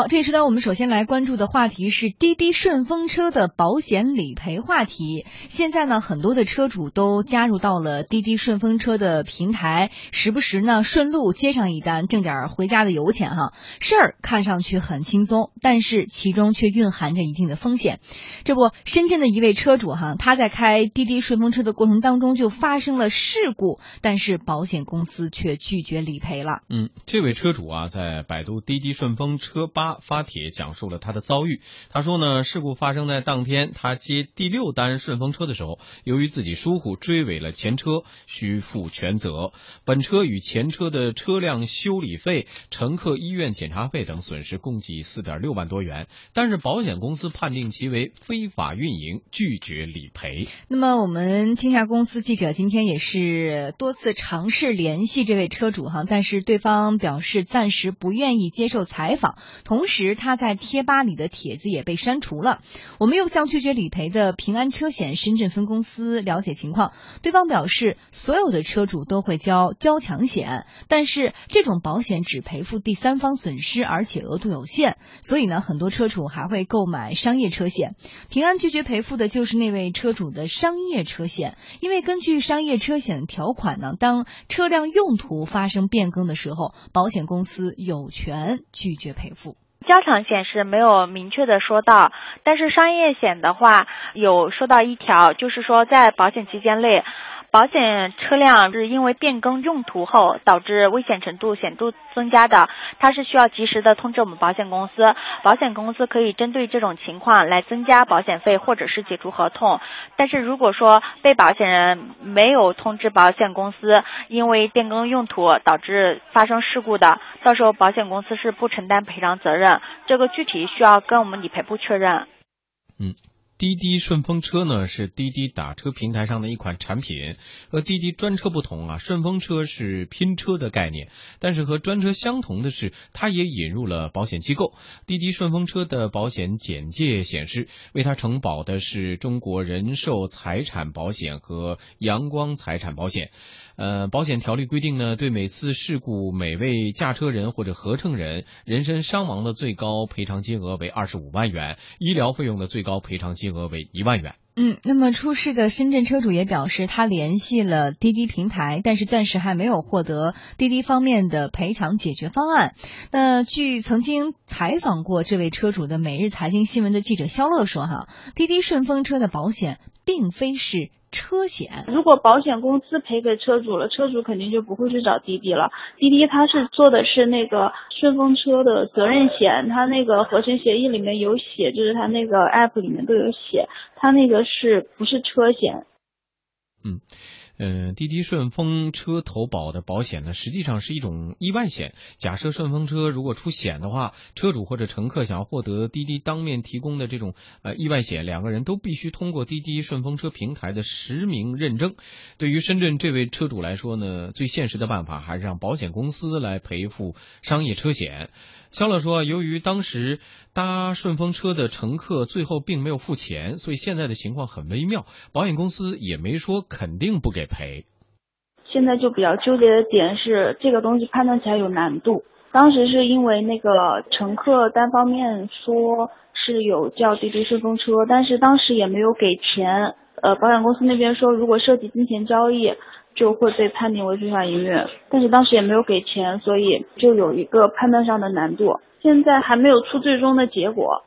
好，这一时段我们首先来关注的话题是滴滴顺风车的保险理赔话题。现在呢，很多的车主都加入到了滴滴顺风车的平台，时不时呢顺路接上一单，挣点回家的油钱哈。事儿看上去很轻松，但是其中却蕴含着一定的风险。这不，深圳的一位车主哈，他在开滴滴顺风车的过程当中就发生了事故，但是保险公司却拒绝理赔了。嗯，这位车主啊，在百度滴滴顺风车吧。发帖讲述了他的遭遇。他说呢，事故发生在当天他接第六单顺风车的时候，由于自己疏忽追尾了前车，需负全责。本车与前车的车辆修理费、乘客医院检查费等损失共计四点六万多元，但是保险公司判定其为非法运营，拒绝理赔。那么我们天下公司记者今天也是多次尝试联系这位车主哈，但是对方表示暂时不愿意接受采访。同时，他在贴吧里的帖子也被删除了。我们又向拒绝理赔的平安车险深圳分公司了解情况，对方表示，所有的车主都会交交强险，但是这种保险只赔付第三方损失，而且额度有限，所以呢，很多车主还会购买商业车险。平安拒绝赔付的就是那位车主的商业车险，因为根据商业车险条款呢，当车辆用途发生变更的时候，保险公司有权拒绝赔付。交强险是没有明确的说到，但是商业险的话有说到一条，就是说在保险期间内。保险车辆是因为变更用途后导致危险程度显著增加的，它是需要及时的通知我们保险公司，保险公司可以针对这种情况来增加保险费或者是解除合同。但是如果说被保险人没有通知保险公司，因为变更用途导致发生事故的，到时候保险公司是不承担赔偿责任。这个具体需要跟我们理赔部确认。嗯。滴滴顺风车呢是滴滴打车平台上的一款产品，和滴滴专车不同啊，顺风车是拼车的概念，但是和专车相同的是，它也引入了保险机构。滴滴顺风车的保险简介显示，为它承保的是中国人寿财产保险和阳光财产保险。呃，保险条例规定呢，对每次事故每位驾车人或者合乘人人身伤亡的最高赔偿金额为二十五万元，医疗费用的最高赔偿金额为一万元。嗯，那么出事的深圳车主也表示，他联系了滴滴平台，但是暂时还没有获得滴滴方面的赔偿解决方案。那据曾经采访过这位车主的每日财经新闻的记者肖乐说，哈，滴滴顺风车的保险并非是。车险，如果保险公司赔给车主了，车主肯定就不会去找滴滴了。滴滴它是做的是那个顺风车的责任险，它那个合成协议里面有写，就是它那个 app 里面都有写，它那个是不是车险？嗯。嗯，滴滴顺风车投保的保险呢，实际上是一种意外险。假设顺风车如果出险的话，车主或者乘客想要获得滴滴当面提供的这种呃意外险，两个人都必须通过滴滴顺风车平台的实名认证。对于深圳这位车主来说呢，最现实的办法还是让保险公司来赔付商业车险。肖乐说，由于当时搭顺风车的乘客最后并没有付钱，所以现在的情况很微妙，保险公司也没说肯定不给赔。现在就比较纠结的点是，这个东西判断起来有难度。当时是因为那个乘客单方面说是有叫滴滴顺风车，但是当时也没有给钱。呃，保险公司那边说，如果涉及金钱交易。就会被判定为非法营运，但是当时也没有给钱，所以就有一个判断上的难度。现在还没有出最终的结果。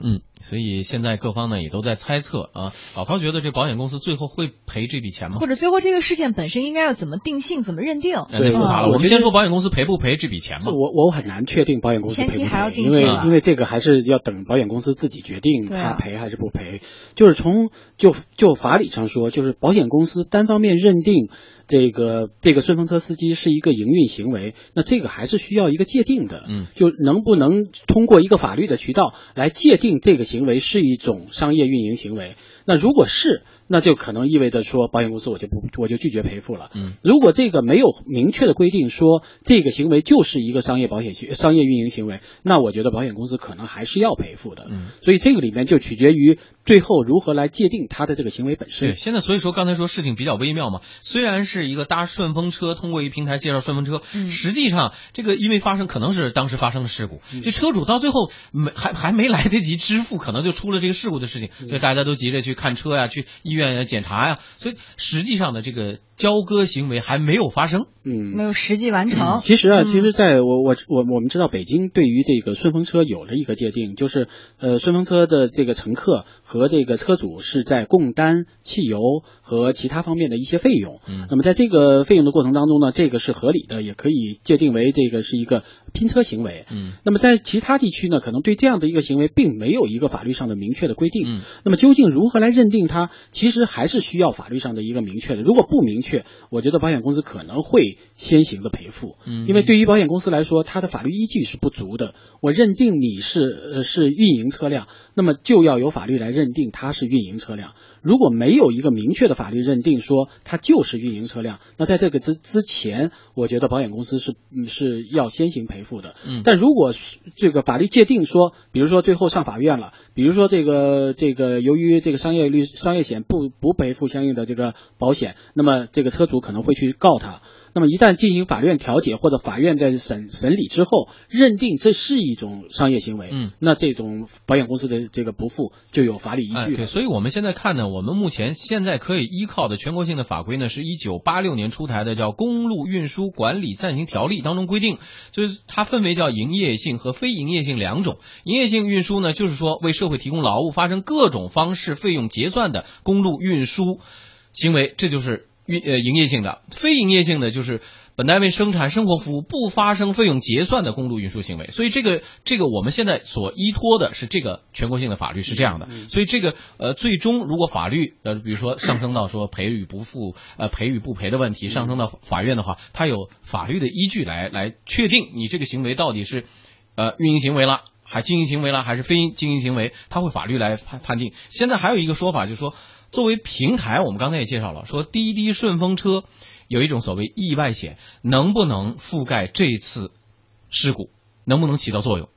嗯。所以现在各方呢也都在猜测啊，老陶觉得这保险公司最后会赔这笔钱吗？或者最后这个事件本身应该要怎么定性、怎么认定？太复杂了。我们先说保险公司赔不赔这笔钱吧。我我很难确定保险公司赔不赔，因为因为这个还是要等保险公司自己决定他赔还是不赔。就是从就就法理上说，就是保险公司单方面认定这个这个顺风车司机是一个营运行为，那这个还是需要一个界定的。嗯，就能不能通过一个法律的渠道来界定这个？行为是一种商业运营行为，那如果是，那就可能意味着说保险公司我就不我就拒绝赔付了。嗯，如果这个没有明确的规定说这个行为就是一个商业保险行商业运营行为，那我觉得保险公司可能还是要赔付的。嗯，所以这个里面就取决于最后如何来界定他的这个行为本身。对，现在所以说刚才说事情比较微妙嘛，虽然是一个搭顺风车，通过一平台介绍顺风车，实际上这个因为发生可能是当时发生的事故，这车主到最后没还还没来得及支付，可能就出了这个事故的事情，所以大家都急着去看车呀，去医院检查呀，所以实际上的这个交割行为还没有发生，嗯，没有实际完成。其实啊，其实在我我我我们知道北京对于这个顺风车有了一个界定，就是呃顺风车的这个乘客和这个车主是在共担汽油和其他方面的一些费用，嗯，那么在这个费用的过程当中呢，这个是合理的，也可以界定为这个是一个拼车行为，嗯，那么在其他地区呢，可能对这样的一个行为并没有一个法律上的明确的规定，嗯，那么究竟如何来认定它，其实还是需要法律上的一个明确的。如果不明确，我觉得保险公司可能会先行的赔付，嗯，因为对于保险公司来说，它的法律依据是不足的。我认定你是呃是运营车辆，那么就要由法律来认定它是运营车辆。如果没有一个明确的法律认定说它就是运营车辆，那在这个之之前，我觉得保险公司是是要先行赔付的。嗯，但如果这个法律界定说，比如说最后上法院了，比如说这个这个由于这个商业律商业险不不赔付相应的这个保险，那么这个车主可能会去告他。那么一旦进行法院调解或者法院在审审理之后，认定这是一种商业行为，嗯，那这种保险公司的这个不付就有法理依据。对，所以我们现在看呢，我们目前现在可以依靠的全国性的法规呢，是一九八六年出台的叫《公路运输管理暂行条例》当中规定，就是它分为叫营业性和非营业性两种。营业性运输呢，就是说为社会提供劳务、发生各种方式费用结算的公路运输行为，这就是。运呃营业性的，非营业性的就是本单位生产生活服务不发生费用结算的公路运输行为。所以这个这个我们现在所依托的是这个全国性的法律是这样的。所以这个呃最终如果法律呃比如说上升到说赔与不付呃赔与不赔的问题上升到法院的话，它有法律的依据来来确定你这个行为到底是呃运营行为了还经营行为了还是非经营行为，它会法律来判判定。现在还有一个说法就是说。作为平台，我们刚才也介绍了，说滴滴顺风车有一种所谓意外险，能不能覆盖这次事故，能不能起到作用？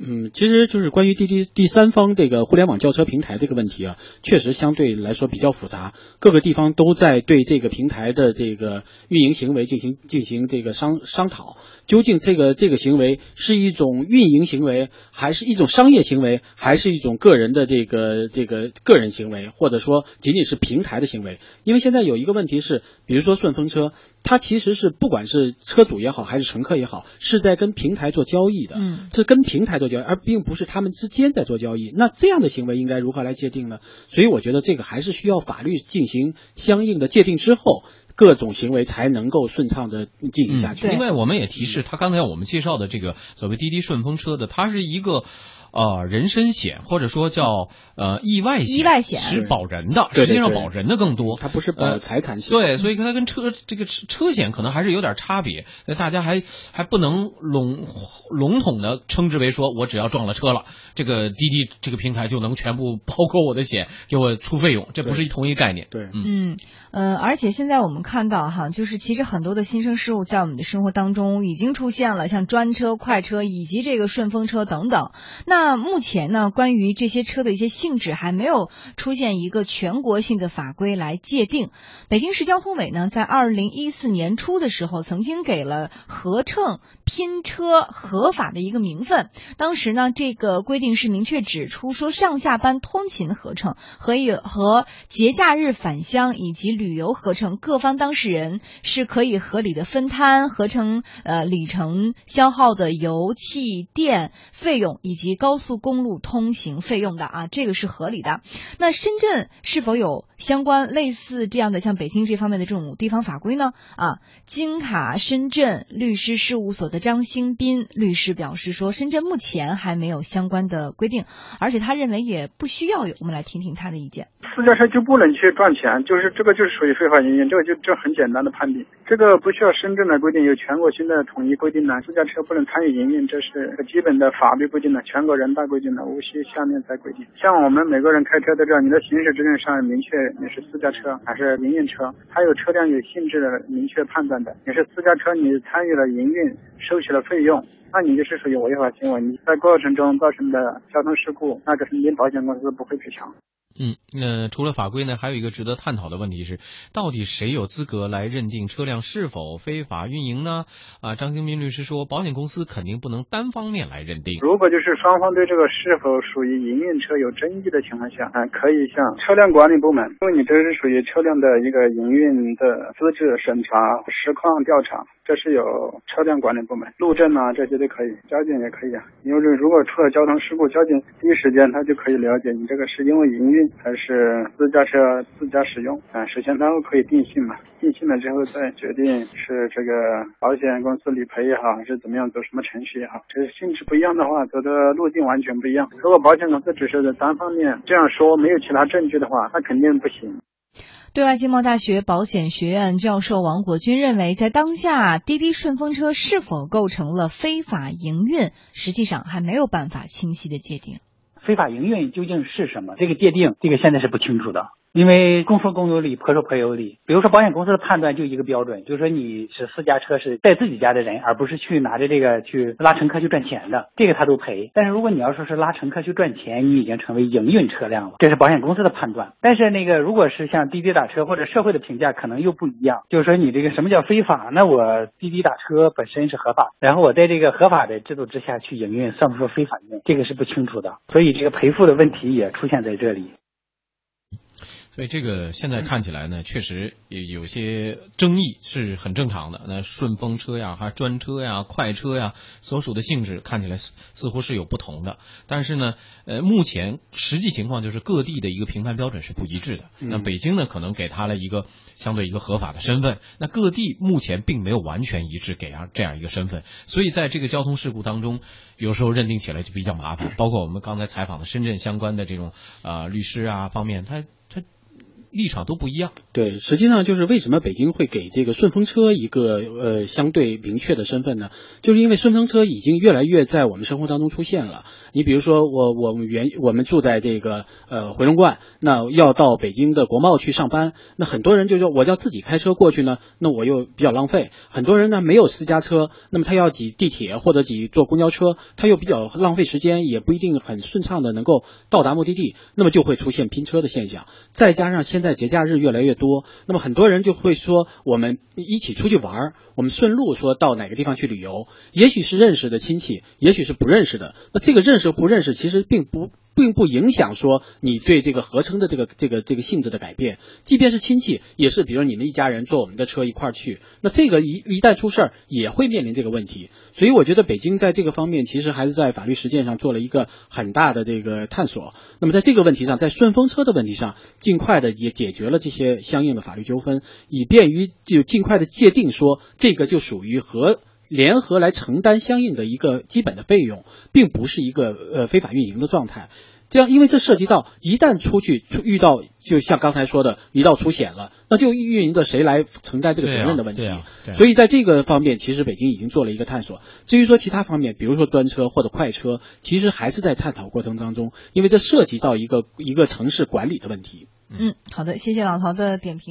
嗯，其实就是关于滴滴第三方这个互联网轿车平台这个问题啊，确实相对来说比较复杂，各个地方都在对这个平台的这个运营行为进行进行这个商商讨，究竟这个这个行为是一种运营行为，还是一种商业行为，还是一种个人的这个这个个人行为，或者说仅仅是平台的行为？因为现在有一个问题是，比如说顺风车，它其实是不管是车主也好，还是乘客也好，是在跟平台做交易的，嗯，是跟平台做。而并不是他们之间在做交易，那这样的行为应该如何来界定呢？所以我觉得这个还是需要法律进行相应的界定之后，各种行为才能够顺畅的进行下去。另外，我们也提示，他刚才我们介绍的这个所谓滴滴顺风车的，它是一个。呃，人身险或者说叫呃意外险，意外险是保人的，实际上保人的更多，它不是保财产险。对，所以它跟车这个车险可能还是有点差别。那大家还还不能笼笼统的称之为说，我只要撞了车了，这个滴滴这个平台就能全部包括我的险，给我出费用，这不是同一概念。对，嗯呃，而且现在我们看到哈，就是其实很多的新生事物在我们的生活当中已经出现了，像专车、快车以及这个顺风车等等。那那目前呢，关于这些车的一些性质还没有出现一个全国性的法规来界定。北京市交通委呢，在二零一四年初的时候，曾经给了合乘拼车合法的一个名分。当时呢，这个规定是明确指出说，上下班通勤合乘和以和节假日返乡以及旅游合乘，各方当事人是可以合理的分摊合成呃里程消耗的油气电费用以及高。高速公路通行费用的啊，这个是合理的。那深圳是否有相关类似这样的像北京这方面的这种地方法规呢？啊，金卡深圳律师事务所的张兴斌律师表示说，深圳目前还没有相关的规定，而且他认为也不需要有。我们来听听他的意见。私家车就不能去赚钱，就是这个就是属于非法营运，这个就这很简单的判定，这个不需要深圳的规定，有全国性的统一规定的，私家车不能参与营运，这是基本的法律规定的，全国人大规定的，无需下面再规定。像我们每个人开车都知道，你的行驶证上明确你是私家车还是营运车，还有车辆有性质的明确判断的，你是私家车，你参与了营运，收取了费用。那你就是属于违法行为，你在过程中造成的交通事故，那个肯定保险公司不会赔偿。嗯，那除了法规呢，还有一个值得探讨的问题是，到底谁有资格来认定车辆是否非法运营呢？啊，张兴斌律师说，保险公司肯定不能单方面来认定。如果就是双方对这个是否属于营运车有争议的情况下，啊，可以向车辆管理部门，因为你这是属于车辆的一个营运的资质审查、实况调查。这是有车辆管理部门、路政啊，这些都可以，交警也可以啊。因为如果出了交通事故，交警第一时间他就可以了解你这个是因为营运还是私家车自家使用啊。首先单位可以定性嘛，定性了之后再决定是这个保险公司理赔也好，还是怎么样走什么程序也好。这个性质不一样的话，走的路径完全不一样。如果保险公司只是单方面这样说，没有其他证据的话，那肯定不行。对外经贸大学保险学院教授王国军认为，在当下，滴滴顺风车是否构成了非法营运，实际上还没有办法清晰的界定。非法营运究竟是什么？这个界定，这个现在是不清楚的。因为公说公有理，婆说婆有理。比如说保险公司的判断就一个标准，就是说你是私家车，是带自己家的人，而不是去拿着这个去拉乘客去赚钱的，这个他都赔。但是如果你要说是拉乘客去赚钱，你已经成为营运车辆了，这是保险公司的判断。但是那个如果是像滴滴打车或者社会的评价可能又不一样，就是说你这个什么叫非法？那我滴滴打车本身是合法，然后我在这个合法的制度之下去营运，算不算非法运？这个是不清楚的，所以这个赔付的问题也出现在这里。所以这个现在看起来呢，确实有有些争议是很正常的。那顺风车呀、还专车呀、快车呀，所属的性质看起来似乎是有不同的。但是呢，呃，目前实际情况就是各地的一个评判标准是不一致的。那北京呢，可能给他了一个相对一个合法的身份，那各地目前并没有完全一致给啊这样一个身份。所以在这个交通事故当中，有时候认定起来就比较麻烦。包括我们刚才采访的深圳相关的这种啊律师啊方面，他他。立场都不一样。对，实际上就是为什么北京会给这个顺风车一个呃相对明确的身份呢？就是因为顺风车已经越来越在我们生活当中出现了。你比如说，我我们原我们住在这个呃回龙观，那要到北京的国贸去上班，那很多人就说我要自己开车过去呢，那我又比较浪费。很多人呢没有私家车，那么他要挤地铁或者挤坐公交车，他又比较浪费时间，也不一定很顺畅的能够到达目的地，那么就会出现拼车的现象。再加上现现在节假日越来越多，那么很多人就会说我们一起出去玩儿，我们顺路说到哪个地方去旅游，也许是认识的亲戚，也许是不认识的，那这个认识不认识其实并不。并不影响说你对这个合成的这个这个这个性质的改变，即便是亲戚，也是比如你们一家人坐我们的车一块儿去，那这个一一旦出事儿也会面临这个问题。所以我觉得北京在这个方面其实还是在法律实践上做了一个很大的这个探索。那么在这个问题上，在顺风车的问题上，尽快的也解决了这些相应的法律纠纷，以便于就尽快的界定说这个就属于和。联合来承担相应的一个基本的费用，并不是一个呃非法运营的状态。这样，因为这涉及到一旦出去遇到，就像刚才说的，一到出险了，那就运营的谁来承担这个责任的问题。所以在这个方面，其实北京已经做了一个探索。至于说其他方面，比如说专车或者快车，其实还是在探讨过程当中，因为这涉及到一个一个城市管理的问题。嗯，好的，谢谢老陶的点评。